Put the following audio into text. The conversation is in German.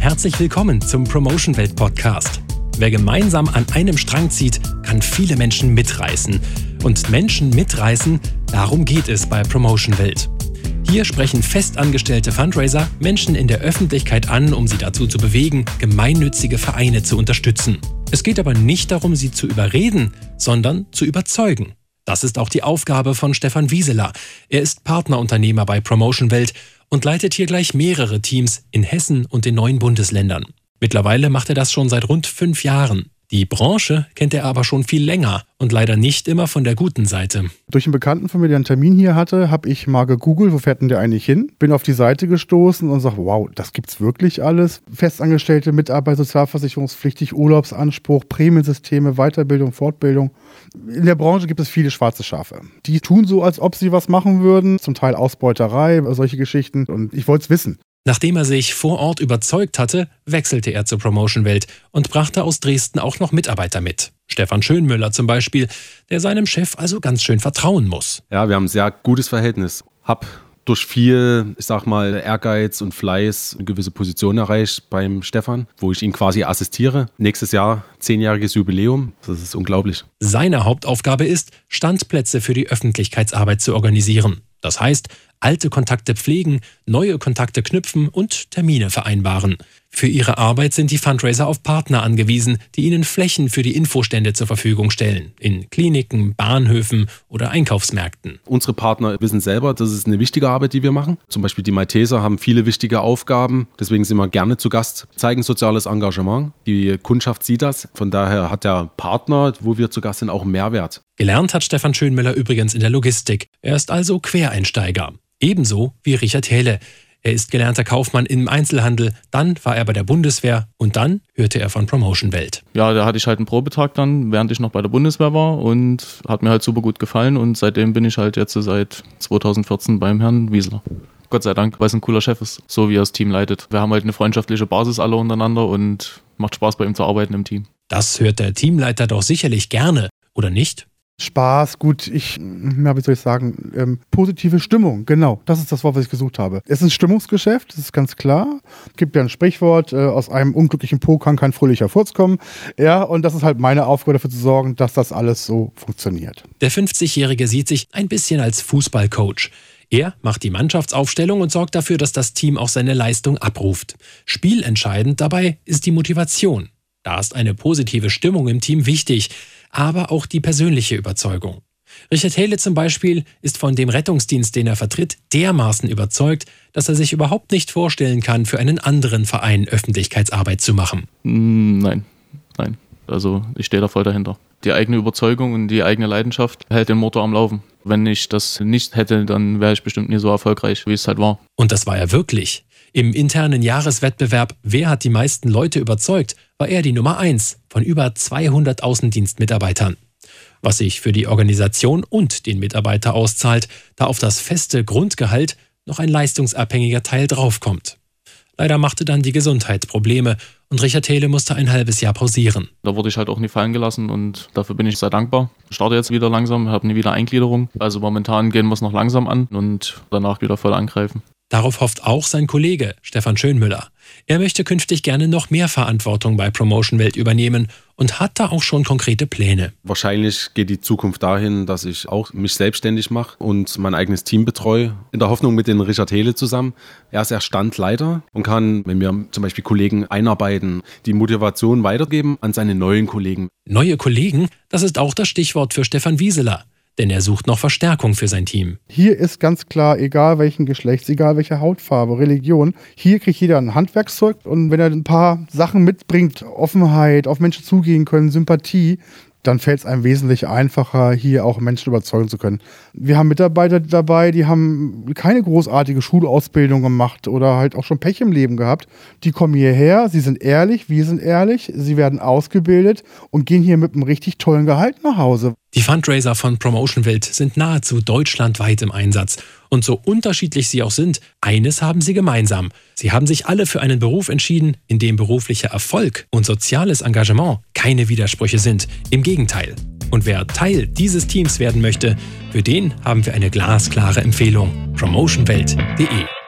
Herzlich willkommen zum Promotion Welt Podcast. Wer gemeinsam an einem Strang zieht, kann viele Menschen mitreißen. Und Menschen mitreißen, darum geht es bei Promotion Welt. Hier sprechen festangestellte Fundraiser Menschen in der Öffentlichkeit an, um sie dazu zu bewegen, gemeinnützige Vereine zu unterstützen. Es geht aber nicht darum, sie zu überreden, sondern zu überzeugen. Das ist auch die Aufgabe von Stefan Wieseler. Er ist Partnerunternehmer bei Promotion Welt und leitet hier gleich mehrere Teams in Hessen und den neuen Bundesländern. Mittlerweile macht er das schon seit rund fünf Jahren. Die Branche kennt er aber schon viel länger und leider nicht immer von der guten Seite. Durch einen Bekannten von mir, der einen Termin hier hatte, habe ich mal gegoogelt, wo fährt denn der eigentlich hin? Bin auf die Seite gestoßen und sage, wow, das gibt's wirklich alles. Festangestellte, Mitarbeiter, sozialversicherungspflichtig, Urlaubsanspruch, Prämiensysteme, Weiterbildung, Fortbildung. In der Branche gibt es viele schwarze Schafe. Die tun so, als ob sie was machen würden, zum Teil Ausbeuterei, solche Geschichten. Und ich wollte es wissen. Nachdem er sich vor Ort überzeugt hatte, wechselte er zur Promotion Welt und brachte aus Dresden auch noch Mitarbeiter mit. Stefan Schönmüller zum Beispiel, der seinem Chef also ganz schön vertrauen muss. Ja, wir haben ein sehr gutes Verhältnis. Hab durch viel, ich sag mal, Ehrgeiz und Fleiß eine gewisse Position erreicht beim Stefan, wo ich ihn quasi assistiere. Nächstes Jahr zehnjähriges Jubiläum. Das ist unglaublich. Seine Hauptaufgabe ist, Standplätze für die Öffentlichkeitsarbeit zu organisieren. Das heißt, alte Kontakte pflegen, neue Kontakte knüpfen und Termine vereinbaren. Für ihre Arbeit sind die Fundraiser auf Partner angewiesen, die ihnen Flächen für die Infostände zur Verfügung stellen, in Kliniken, Bahnhöfen oder Einkaufsmärkten. Unsere Partner wissen selber, das ist eine wichtige Arbeit, die wir machen. Zum Beispiel die Malteser haben viele wichtige Aufgaben, deswegen sind wir gerne zu Gast, zeigen soziales Engagement. Die Kundschaft sieht das, von daher hat der Partner, wo wir zu Gast sind, auch einen Mehrwert. Gelernt hat Stefan Schönmüller übrigens in der Logistik. Er ist also Quereinsteiger. Ebenso wie Richard Hähle. Er ist gelernter Kaufmann im Einzelhandel, dann war er bei der Bundeswehr und dann hörte er von Promotion Welt. Ja, da hatte ich halt einen Probetag dann, während ich noch bei der Bundeswehr war und hat mir halt super gut gefallen und seitdem bin ich halt jetzt seit 2014 beim Herrn Wiesler. Gott sei Dank, weil es ein cooler Chef ist, so wie er das Team leitet. Wir haben halt eine freundschaftliche Basis alle untereinander und macht Spaß bei ihm zu arbeiten im Team. Das hört der Teamleiter doch sicherlich gerne, oder nicht? Spaß, gut, ich, ja, wie soll ich sagen, ähm, positive Stimmung, genau. Das ist das Wort, was ich gesucht habe. Es ist ein Stimmungsgeschäft, das ist ganz klar. Es gibt ja ein Sprichwort, äh, aus einem unglücklichen Po kann kein fröhlicher Furz kommen. Ja, und das ist halt meine Aufgabe dafür zu sorgen, dass das alles so funktioniert. Der 50-Jährige sieht sich ein bisschen als Fußballcoach. Er macht die Mannschaftsaufstellung und sorgt dafür, dass das Team auch seine Leistung abruft. Spielentscheidend dabei ist die Motivation. Da ist eine positive Stimmung im Team wichtig aber auch die persönliche Überzeugung. Richard Hele zum Beispiel ist von dem Rettungsdienst, den er vertritt, dermaßen überzeugt, dass er sich überhaupt nicht vorstellen kann, für einen anderen Verein Öffentlichkeitsarbeit zu machen. Mm, nein, nein. Also ich stehe da voll dahinter. Die eigene Überzeugung und die eigene Leidenschaft hält den Motor am Laufen. Wenn ich das nicht hätte, dann wäre ich bestimmt nie so erfolgreich, wie es halt war. Und das war er wirklich. Im internen Jahreswettbewerb Wer hat die meisten Leute überzeugt, war er die Nummer 1 von über 200 Außendienstmitarbeitern. Was sich für die Organisation und den Mitarbeiter auszahlt, da auf das feste Grundgehalt noch ein leistungsabhängiger Teil draufkommt. Leider machte dann die Gesundheit Probleme und Richard Hele musste ein halbes Jahr pausieren. Da wurde ich halt auch nie fallen gelassen und dafür bin ich sehr dankbar. Ich starte jetzt wieder langsam, habe eine Wiedereingliederung. Also momentan gehen wir es noch langsam an und danach wieder voll angreifen. Darauf hofft auch sein Kollege Stefan Schönmüller. Er möchte künftig gerne noch mehr Verantwortung bei Promotion Welt übernehmen und hat da auch schon konkrete Pläne. Wahrscheinlich geht die Zukunft dahin, dass ich auch mich selbstständig mache und mein eigenes Team betreue. In der Hoffnung mit den Richard Hele zusammen. Er ist ja Standleiter und kann, wenn wir zum Beispiel Kollegen einarbeiten, die Motivation weitergeben an seine neuen Kollegen. Neue Kollegen, das ist auch das Stichwort für Stefan Wieseler denn er sucht noch Verstärkung für sein Team. Hier ist ganz klar, egal welchen Geschlechts, egal welche Hautfarbe, Religion, hier kriegt jeder ein Handwerkszeug und wenn er ein paar Sachen mitbringt, Offenheit, auf Menschen zugehen können, Sympathie, dann fällt es einem wesentlich einfacher, hier auch Menschen überzeugen zu können. Wir haben Mitarbeiter dabei, die haben keine großartige Schulausbildung gemacht oder halt auch schon Pech im Leben gehabt. Die kommen hierher, sie sind ehrlich, wir sind ehrlich, sie werden ausgebildet und gehen hier mit einem richtig tollen Gehalt nach Hause. Die Fundraiser von Promotion Welt sind nahezu deutschlandweit im Einsatz. Und so unterschiedlich sie auch sind, eines haben sie gemeinsam. Sie haben sich alle für einen Beruf entschieden, in dem beruflicher Erfolg und soziales Engagement keine Widersprüche sind. Im Gegenteil. Und wer Teil dieses Teams werden möchte, für den haben wir eine glasklare Empfehlung. promotionwelt.de